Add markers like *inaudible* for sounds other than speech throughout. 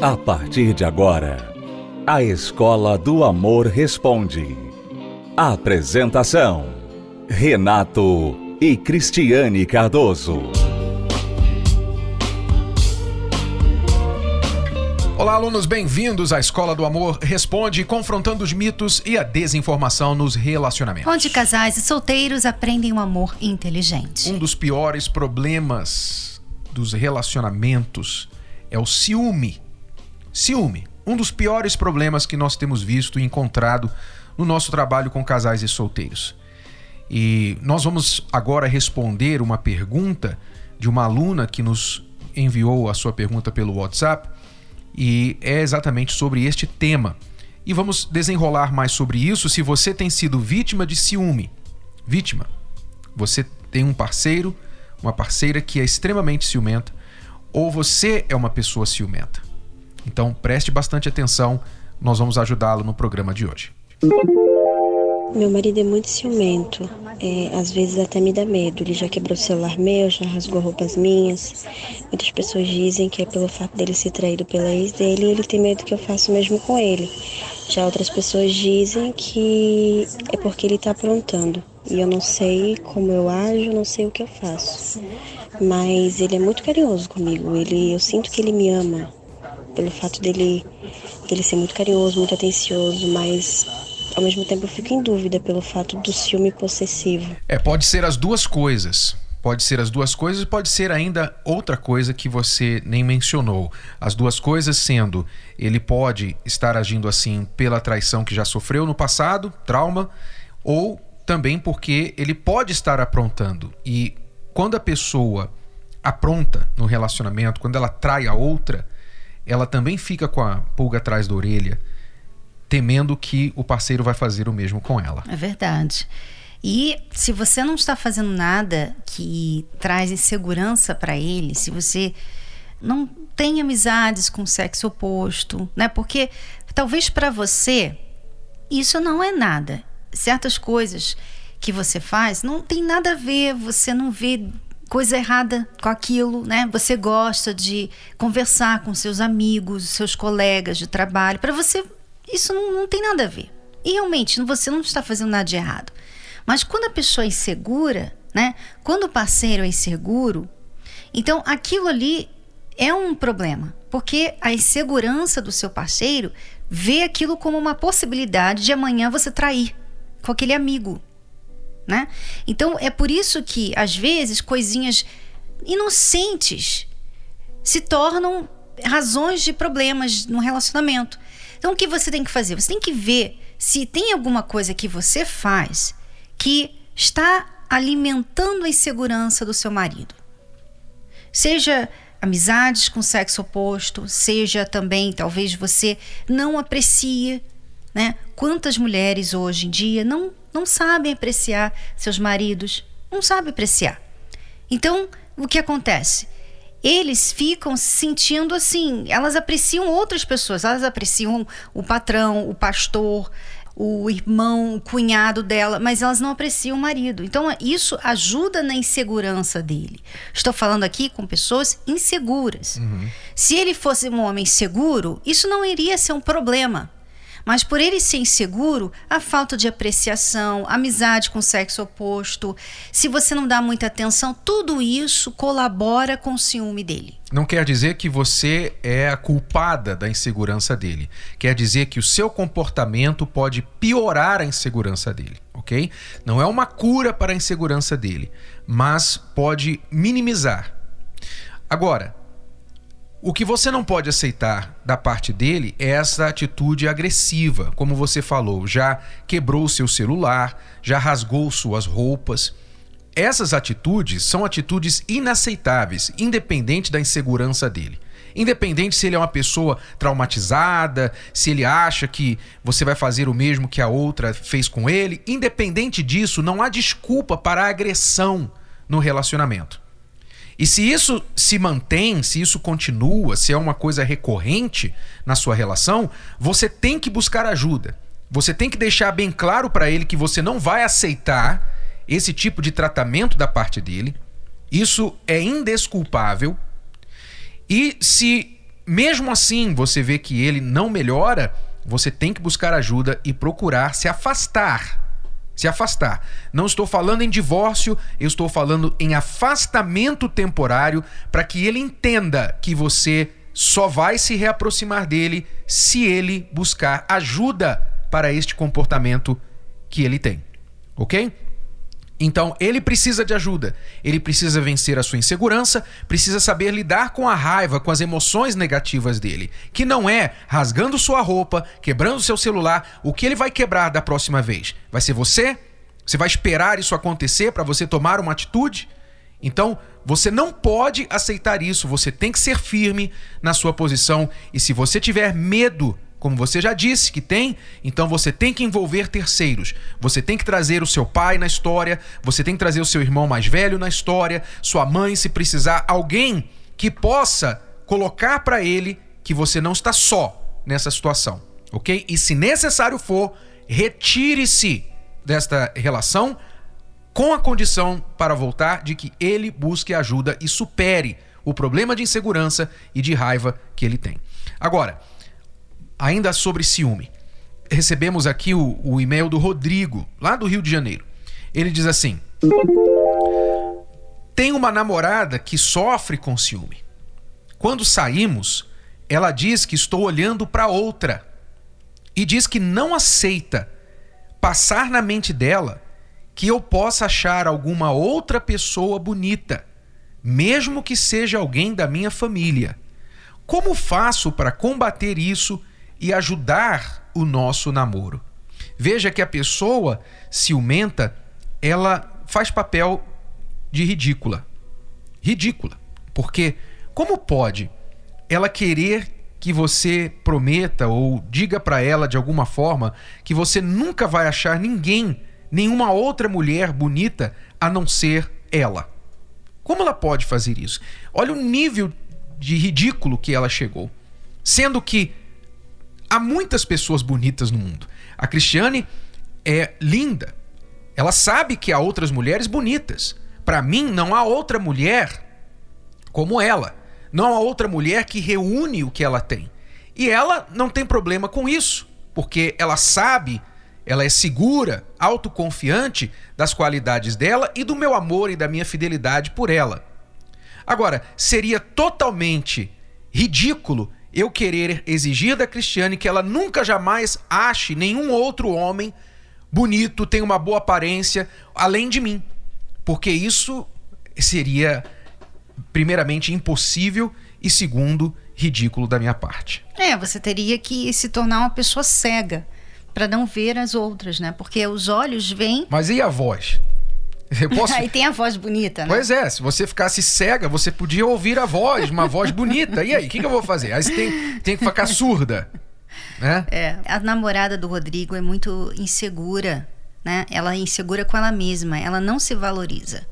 A partir de agora, a Escola do Amor Responde. Apresentação: Renato e Cristiane Cardoso. Olá, alunos, bem-vindos à Escola do Amor Responde, confrontando os mitos e a desinformação nos relacionamentos. Onde casais e solteiros aprendem um amor inteligente. Um dos piores problemas dos relacionamentos é o ciúme. Ciúme, um dos piores problemas que nós temos visto e encontrado no nosso trabalho com casais e solteiros. E nós vamos agora responder uma pergunta de uma aluna que nos enviou a sua pergunta pelo WhatsApp e é exatamente sobre este tema. E vamos desenrolar mais sobre isso. Se você tem sido vítima de ciúme, vítima, você tem um parceiro, uma parceira que é extremamente ciumenta, ou você é uma pessoa ciumenta. Então preste bastante atenção, nós vamos ajudá-lo no programa de hoje. Meu marido é muito ciumento, é, às vezes até me dá medo. Ele já quebrou o celular meu, já rasgou roupas minhas. Muitas pessoas dizem que é pelo fato dele ser traído pela ex dele e ele tem medo que eu faça o mesmo com ele. Já outras pessoas dizem que é porque ele está aprontando. E eu não sei como eu ajo, não sei o que eu faço. Mas ele é muito carinhoso comigo. Ele, eu sinto que ele me ama pelo fato dele, dele ser muito carinhoso, muito atencioso, mas ao mesmo tempo eu fico em dúvida pelo fato do ciúme possessivo. É, pode ser as duas coisas. Pode ser as duas coisas, pode ser ainda outra coisa que você nem mencionou. As duas coisas sendo, ele pode estar agindo assim pela traição que já sofreu no passado, trauma, ou também porque ele pode estar aprontando. E quando a pessoa apronta no relacionamento, quando ela trai a outra, ela também fica com a pulga atrás da orelha temendo que o parceiro vai fazer o mesmo com ela. É verdade. E se você não está fazendo nada que traz insegurança para ele, se você não tem amizades com o sexo oposto, né? Porque talvez para você isso não é nada. Certas coisas que você faz não tem nada a ver, você não vê coisa errada com aquilo, né? Você gosta de conversar com seus amigos, seus colegas de trabalho, para você isso não, não tem nada a ver. E realmente você não está fazendo nada de errado. Mas quando a pessoa é insegura, né? Quando o parceiro é inseguro, então aquilo ali é um problema, porque a insegurança do seu parceiro vê aquilo como uma possibilidade de amanhã você trair com aquele amigo, né? Então é por isso que às vezes coisinhas inocentes se tornam razões de problemas no relacionamento. Então, o que você tem que fazer? Você tem que ver se tem alguma coisa que você faz que está alimentando a insegurança do seu marido. Seja amizades com sexo oposto, seja também, talvez você não aprecie, né? Quantas mulheres hoje em dia não, não sabem apreciar seus maridos, não sabem apreciar. Então, o que acontece? eles ficam se sentindo assim, elas apreciam outras pessoas, elas apreciam o patrão, o pastor, o irmão, o cunhado dela, mas elas não apreciam o marido. Então isso ajuda na insegurança dele. Estou falando aqui com pessoas inseguras. Uhum. Se ele fosse um homem seguro, isso não iria ser um problema. Mas por ele ser inseguro, a falta de apreciação, amizade com o sexo oposto, se você não dá muita atenção, tudo isso colabora com o ciúme dele. Não quer dizer que você é a culpada da insegurança dele. Quer dizer que o seu comportamento pode piorar a insegurança dele, ok? Não é uma cura para a insegurança dele, mas pode minimizar. Agora, o que você não pode aceitar da parte dele é essa atitude agressiva, como você falou, já quebrou seu celular, já rasgou suas roupas. Essas atitudes são atitudes inaceitáveis, independente da insegurança dele. Independente se ele é uma pessoa traumatizada, se ele acha que você vai fazer o mesmo que a outra fez com ele, independente disso, não há desculpa para a agressão no relacionamento. E se isso se mantém, se isso continua, se é uma coisa recorrente na sua relação, você tem que buscar ajuda. Você tem que deixar bem claro para ele que você não vai aceitar esse tipo de tratamento da parte dele. Isso é indesculpável. E se mesmo assim você vê que ele não melhora, você tem que buscar ajuda e procurar se afastar. Se afastar. Não estou falando em divórcio, eu estou falando em afastamento temporário para que ele entenda que você só vai se reaproximar dele se ele buscar ajuda para este comportamento que ele tem. Ok? Então, ele precisa de ajuda. Ele precisa vencer a sua insegurança, precisa saber lidar com a raiva, com as emoções negativas dele. Que não é rasgando sua roupa, quebrando seu celular. O que ele vai quebrar da próxima vez? Vai ser você? Você vai esperar isso acontecer para você tomar uma atitude? Então, você não pode aceitar isso. Você tem que ser firme na sua posição. E se você tiver medo como você já disse que tem, então você tem que envolver terceiros. Você tem que trazer o seu pai na história, você tem que trazer o seu irmão mais velho na história, sua mãe, se precisar, alguém que possa colocar para ele que você não está só nessa situação, ok? E se necessário for, retire-se desta relação com a condição para voltar de que ele busque ajuda e supere o problema de insegurança e de raiva que ele tem. Agora, ainda sobre ciúme. Recebemos aqui o, o e-mail do Rodrigo, lá do Rio de Janeiro. Ele diz assim: Tem uma namorada que sofre com ciúme. Quando saímos, ela diz que estou olhando para outra e diz que não aceita passar na mente dela que eu possa achar alguma outra pessoa bonita, mesmo que seja alguém da minha família. Como faço para combater isso e ajudar o nosso namoro. Veja que a pessoa ciumenta, ela faz papel de ridícula. Ridícula. Porque como pode ela querer que você prometa ou diga para ela de alguma forma que você nunca vai achar ninguém, nenhuma outra mulher bonita a não ser ela? Como ela pode fazer isso? Olha o nível de ridículo que ela chegou. Sendo que há muitas pessoas bonitas no mundo. A Cristiane é linda. Ela sabe que há outras mulheres bonitas. Para mim, não há outra mulher como ela. Não há outra mulher que reúne o que ela tem. E ela não tem problema com isso, porque ela sabe, ela é segura, autoconfiante das qualidades dela e do meu amor e da minha fidelidade por ela. Agora, seria totalmente ridículo eu querer exigir da Cristiane que ela nunca jamais ache nenhum outro homem bonito, tem uma boa aparência, além de mim. Porque isso seria, primeiramente, impossível e, segundo, ridículo da minha parte. É, você teria que se tornar uma pessoa cega para não ver as outras, né? Porque os olhos veem. Mas e a voz? Posso... *laughs* Aí tem a voz bonita, né? Pois é, se você ficasse cega, você podia ouvir a voz, uma voz bonita. E aí, o que, que, eu vou fazer? Aí você tem, tem que ficar surda. Né? É, a namorada do Rodrigo é muito insegura, né? Ela é insegura com ela mesma, ela não se valoriza.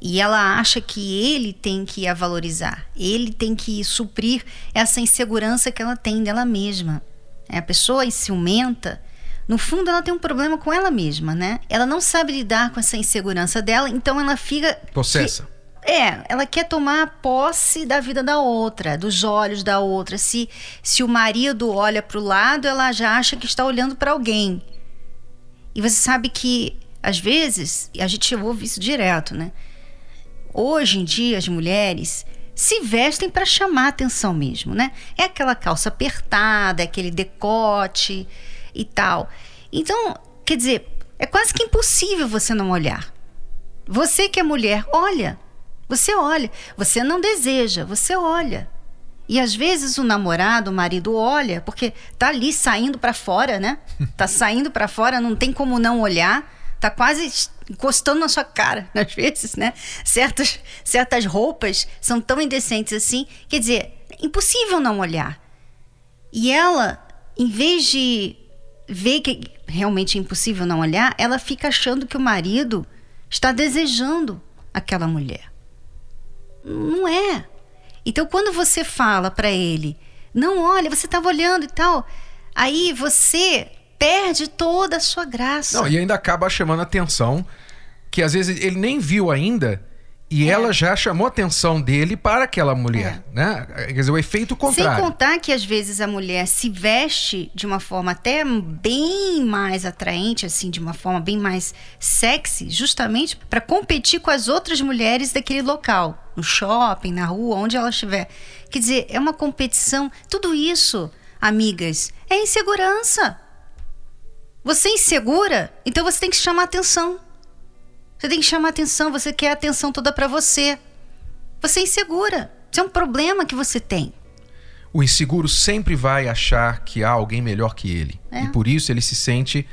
E ela acha que ele tem que a valorizar, ele tem que suprir essa insegurança que ela tem dela mesma. É, a pessoa ciumenta, no fundo ela tem um problema com ela mesma, né? Ela não sabe lidar com essa insegurança dela, então ela fica. Possessa. É, ela quer tomar posse da vida da outra, dos olhos da outra. Se, se o marido olha para o lado, ela já acha que está olhando para alguém. E você sabe que, às vezes, a gente ouve isso direto, né? Hoje em dia, as mulheres se vestem para chamar atenção mesmo, né? É aquela calça apertada, é aquele decote e tal. Então, quer dizer, é quase que impossível você não olhar. Você que é mulher, olha. Você olha. Você não deseja, você olha. E às vezes o namorado, o marido olha, porque tá ali saindo para fora, né? *laughs* Tá saindo para fora, não tem como não olhar. Tá quase encostando na sua cara, *laughs* às vezes, né? Certas, certas roupas são tão indecentes assim. Quer dizer, é impossível não olhar. E ela, em vez de vê que realmente é impossível não olhar, ela fica achando que o marido está desejando aquela mulher. Não é. Então, quando você fala para ele, não olha, você estava olhando e tal, aí você perde toda a sua graça. Não, e ainda acaba chamando atenção que às vezes ele nem viu ainda E É. ela já chamou a atenção dele para aquela mulher, né? Quer dizer, o efeito Sem contrário. contar que às vezes a mulher se veste de uma forma até bem mais atraente, assim, de uma forma bem mais sexy, justamente para competir com as outras mulheres daquele local, no shopping, na rua, onde ela estiver. Quer dizer, é uma competição. Tudo isso, amigas, é insegurança. Você é insegura, então você tem que chamar atenção. Você tem que chamar atenção, você quer a atenção toda para você. Você é insegura. Isso é um problema que você tem. O inseguro sempre vai achar que há alguém melhor que ele. É. E por isso ele se sente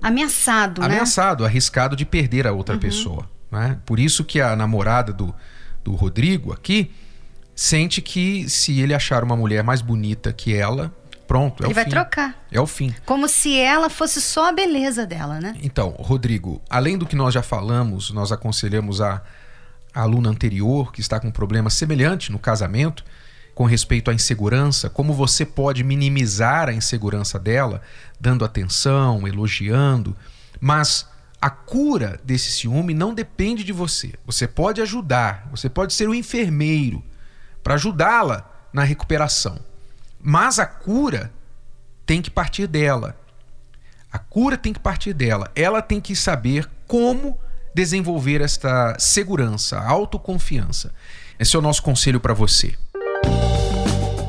Ameaçado, né? ameaçado, arriscado de perder a outra pessoa. Né? Por isso que a namorada do, do Rodrigo aqui sente que se ele achar uma mulher mais bonita que ela, pronto, é Ele o vai fim. trocar. É o fim. Como se ela fosse só a beleza dela, né? Então, Rodrigo, além do que nós já falamos, nós aconselhamos a, a aluna anterior que está com um problema semelhante no casamento, com respeito à insegurança, como você pode minimizar a insegurança dela, dando atenção, elogiando, mas a cura desse ciúme não depende de você. Você pode ajudar, você pode ser o enfermeiro para ajudá-la na recuperação. Mas a cura tem que partir dela. A cura tem que partir dela. Ela tem que saber como desenvolver esta segurança, autoconfiança. Esse é o nosso conselho para você.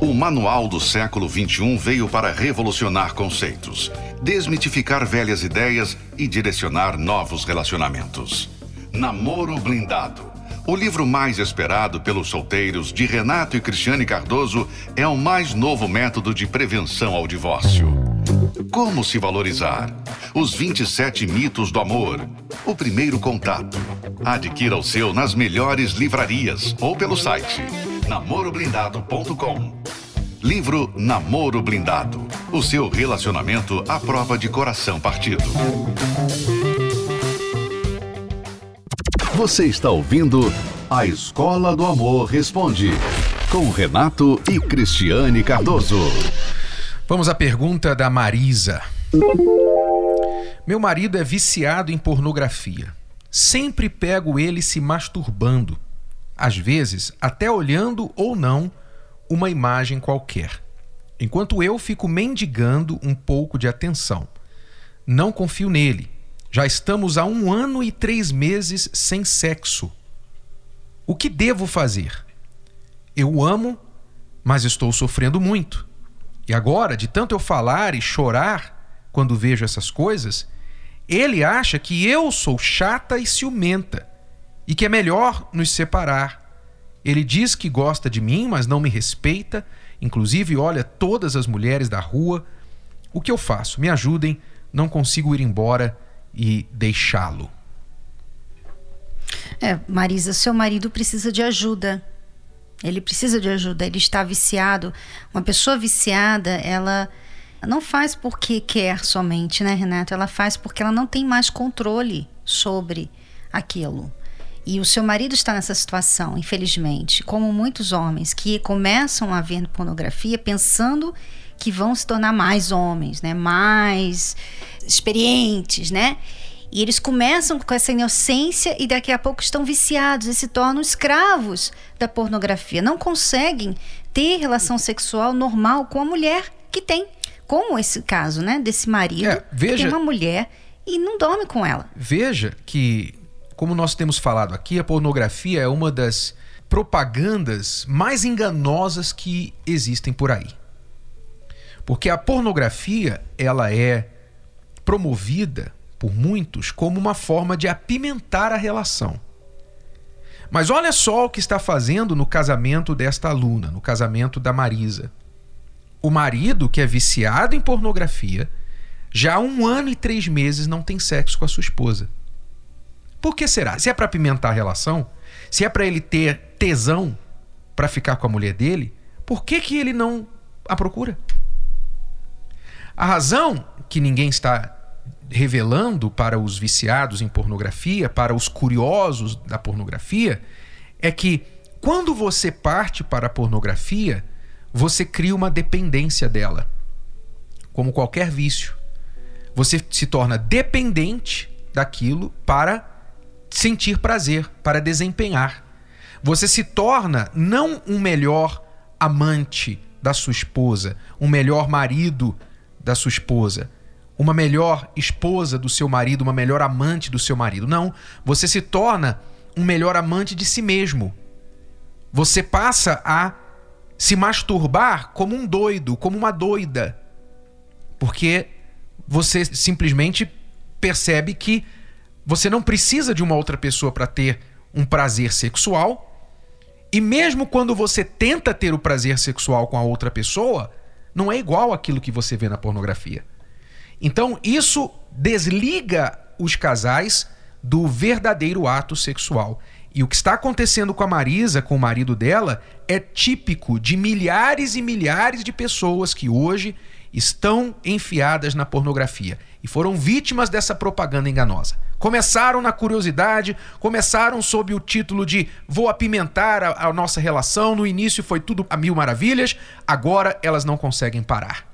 O Manual do Século XXI veio para revolucionar conceitos, desmitificar velhas ideias e direcionar novos relacionamentos. Namoro Blindado. O livro mais esperado pelos solteiros de Renato e Cristiane Cardoso é o mais novo método de prevenção ao divórcio. Como se valorizar? Os 27 mitos do amor. O primeiro contato. Adquira o seu nas melhores livrarias ou pelo site namoroblindado.com. Livro Namoro Blindado. O seu relacionamento à prova de coração partido. Você está ouvindo A Escola do Amor Responde, com Renato e Cristiane Cardoso. Vamos à pergunta da Marisa. Meu marido é viciado em pornografia. Sempre pego ele se masturbando. Às vezes, até olhando ou não uma imagem qualquer. Enquanto eu fico mendigando um pouco de atenção. Não confio nele. Já estamos há um ano e três meses sem sexo. O que devo fazer? Eu amo, mas estou sofrendo muito. E agora, de tanto eu falar e chorar quando vejo essas coisas, ele acha que eu sou chata e ciumenta e que é melhor nos separar. Ele diz que gosta de mim, mas não me respeita, inclusive olha todas as mulheres da rua. O que eu faço? Me ajudem, não consigo ir embora e deixá-lo. É, Marisa, seu marido precisa de ajuda. Ele precisa de ajuda, ele está viciado. Uma pessoa viciada, ela não faz porque quer somente, né, Renato? Ela faz porque ela não tem mais controle sobre aquilo. E o seu marido está nessa situação, infelizmente, como muitos homens que começam a ver pornografia pensando que vão se tornar mais homens, né? Mais experientes, né? E eles começam com essa inocência e daqui a pouco estão viciados e se tornam escravos da pornografia. Não conseguem ter relação sexual normal com a mulher que tem. Como esse caso, né? Desse marido É, que veja- tem uma mulher e não dorme com ela. Veja que, como nós temos falado aqui, a pornografia é uma das propagandas mais enganosas que existem por aí. Porque a pornografia, ela é promovida por muitos como uma forma de apimentar a relação. Mas olha só o que está fazendo no casamento desta aluna, no casamento da Marisa. O marido, que é viciado em pornografia, já há um ano e três meses não tem sexo com a sua esposa. Por que será? Se é para apimentar a relação, se é para ele ter tesão para ficar com a mulher dele, por que, que ele não a procura? A razão que ninguém está revelando para os viciados em pornografia, para os curiosos da pornografia, é que quando você parte para a pornografia, você cria uma dependência dela. Como qualquer vício. Você se torna dependente daquilo para sentir prazer, para desempenhar. Você se torna não um melhor amante da sua esposa, um melhor marido da sua esposa, uma melhor esposa do seu marido, uma melhor amante do seu marido. Não, você se torna um melhor amante de si mesmo. Você passa a se masturbar como um doido, como uma doida. Porque você simplesmente percebe que você não precisa de uma outra pessoa para ter um prazer sexual. E mesmo quando você tenta ter o prazer sexual com a outra pessoa, não é igual aquilo que você vê na pornografia. Então, isso desliga os casais do verdadeiro ato sexual. E o que está acontecendo com a Marisa, com o marido dela, é típico de milhares e milhares de pessoas que hoje estão enfiadas na pornografia e foram vítimas dessa propaganda enganosa. Começaram na curiosidade, começaram sob o título de vou apimentar a, a nossa relação. No início foi tudo a mil maravilhas, agora elas não conseguem parar.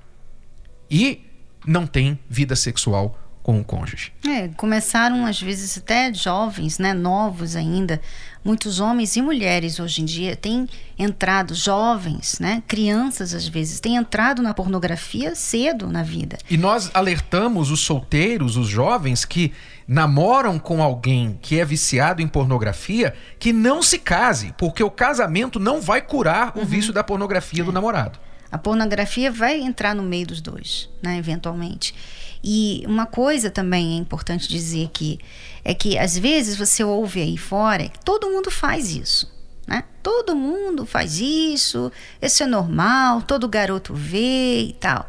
E não têm vida sexual com o cônjuge. É, começaram às vezes até jovens, né, novos ainda. Muitos homens e mulheres hoje em dia têm entrado, jovens, né, crianças às vezes, têm entrado na pornografia cedo na vida. E nós alertamos os solteiros, os jovens que namoram com alguém que é viciado em pornografia, que não se case, porque o casamento não vai curar o uhum. vício da pornografia é. do namorado. A pornografia vai entrar no meio dos dois, né, eventualmente. E uma coisa também é importante dizer aqui é que às vezes você ouve aí fora todo mundo faz isso. Né? Todo mundo faz isso, isso é normal, todo garoto vê e tal.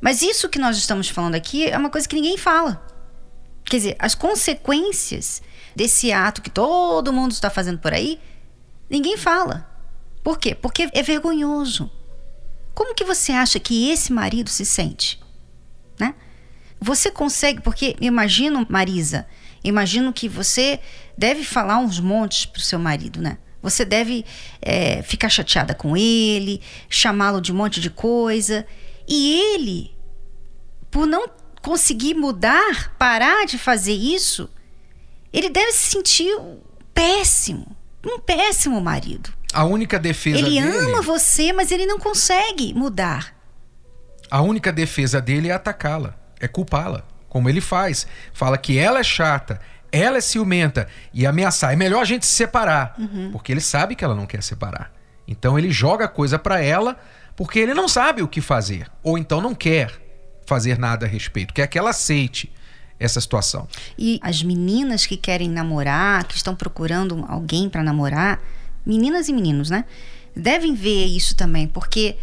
Mas isso que nós estamos falando aqui é uma coisa que ninguém fala. Quer dizer, as consequências desse ato que todo mundo está fazendo por aí, ninguém fala. Por quê? Porque é vergonhoso. Como que você acha que esse marido se sente? Né? Você consegue, porque imagino, Marisa, imagino que você deve falar uns montes pro seu marido, né? Você deve é, ficar chateada com ele, chamá-lo de um monte de coisa. E ele, por não conseguir mudar, parar de fazer isso, ele deve se sentir péssimo. Um péssimo marido. A única defesa ele dele. Ele ama você, mas ele não consegue mudar. A única defesa dele é atacá-la, é culpá-la, como ele faz. Fala que ela é chata, ela é ciumenta e ameaçar. É melhor a gente se separar, uhum. porque ele sabe que ela não quer separar. Então ele joga a coisa para ela porque ele não sabe o que fazer, ou então não quer fazer nada a respeito, quer que ela aceite essa situação. E as meninas que querem namorar, que estão procurando alguém para namorar, meninas e meninos, né? Devem ver isso também, porque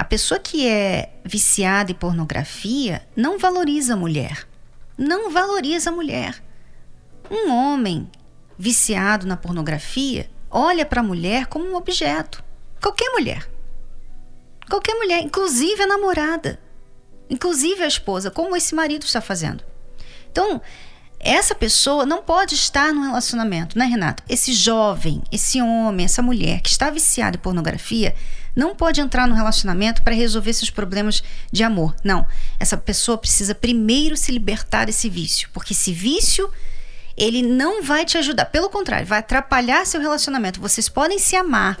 a pessoa que é viciada em pornografia não valoriza a mulher. Não valoriza a mulher. Um homem viciado na pornografia olha para a mulher como um objeto. Qualquer mulher. Qualquer mulher, inclusive a namorada. Inclusive a esposa, como esse marido está fazendo. Então, essa pessoa não pode estar num relacionamento, né, Renato? Esse jovem, esse homem, essa mulher que está viciado em pornografia não pode entrar no relacionamento para resolver seus problemas de amor. Não. Essa pessoa precisa primeiro se libertar desse vício, porque esse vício ele não vai te ajudar, pelo contrário, vai atrapalhar seu relacionamento. Vocês podem se amar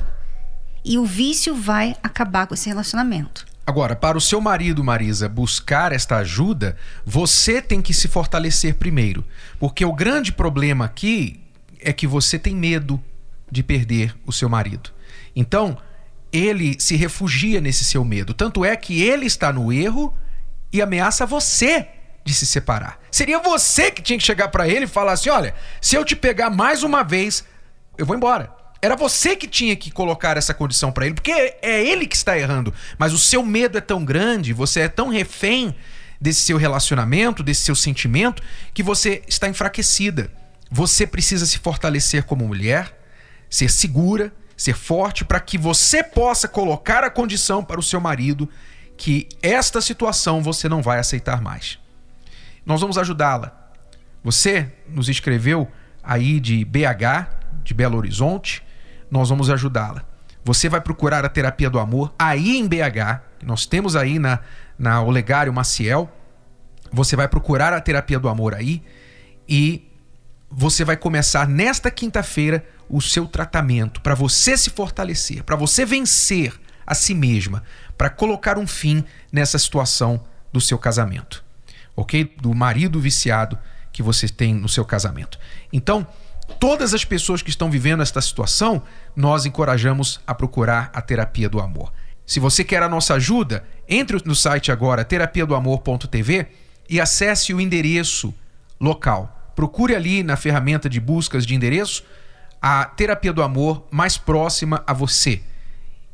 e o vício vai acabar com esse relacionamento. Agora, para o seu marido, Marisa, buscar esta ajuda, você tem que se fortalecer primeiro. Porque o grande problema aqui é que você tem medo de perder o seu marido. Então, ele se refugia nesse seu medo. Tanto é que ele está no erro e ameaça você de se separar. Seria você que tinha que chegar para ele e falar assim: olha, se eu te pegar mais uma vez, eu vou embora. Era você que tinha que colocar essa condição para ele, porque é ele que está errando. Mas o seu medo é tão grande, você é tão refém desse seu relacionamento, desse seu sentimento, que você está enfraquecida. Você precisa se fortalecer como mulher, ser segura, ser forte, para que você possa colocar a condição para o seu marido que esta situação você não vai aceitar mais. Nós vamos ajudá-la. Você nos escreveu aí de BH, de Belo Horizonte, nós vamos ajudá-la. Você vai procurar a terapia do amor aí em BH, nós temos aí na, na Olegário Maciel. Você vai procurar a terapia do amor aí e você vai começar nesta quinta-feira o seu tratamento para você se fortalecer, para você vencer a si mesma, para colocar um fim nessa situação do seu casamento, ok? Do marido viciado que você tem no seu casamento. Então, todas as pessoas que estão vivendo esta situação, nós encorajamos a procurar a terapia do amor. Se você quer a nossa ajuda, entre no site agora terapiadoamor.tv e acesse o endereço local. Procure ali na ferramenta de buscas de endereço a terapia do amor mais próxima a você.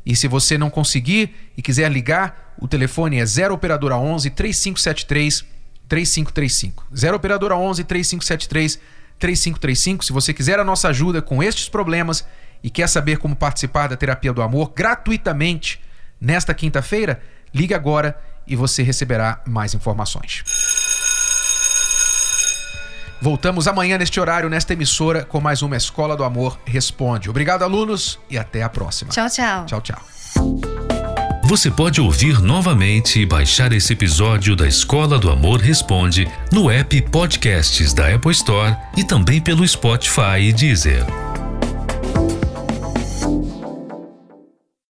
E se você não conseguir e quiser ligar, o telefone é 0 operadora 11 3573 3535. 0 operadora 11 3573 3535. Se você quiser a nossa ajuda com estes problemas e quer saber como participar da terapia do amor gratuitamente nesta quinta-feira, ligue agora e você receberá mais informações. Voltamos amanhã neste horário, nesta emissora, com mais uma Escola do Amor Responde. Obrigado, alunos, e até a próxima. Tchau, tchau. Tchau, tchau. Você pode ouvir novamente e baixar esse episódio da Escola do Amor Responde no app Podcasts da Apple Store e também pelo Spotify e Deezer.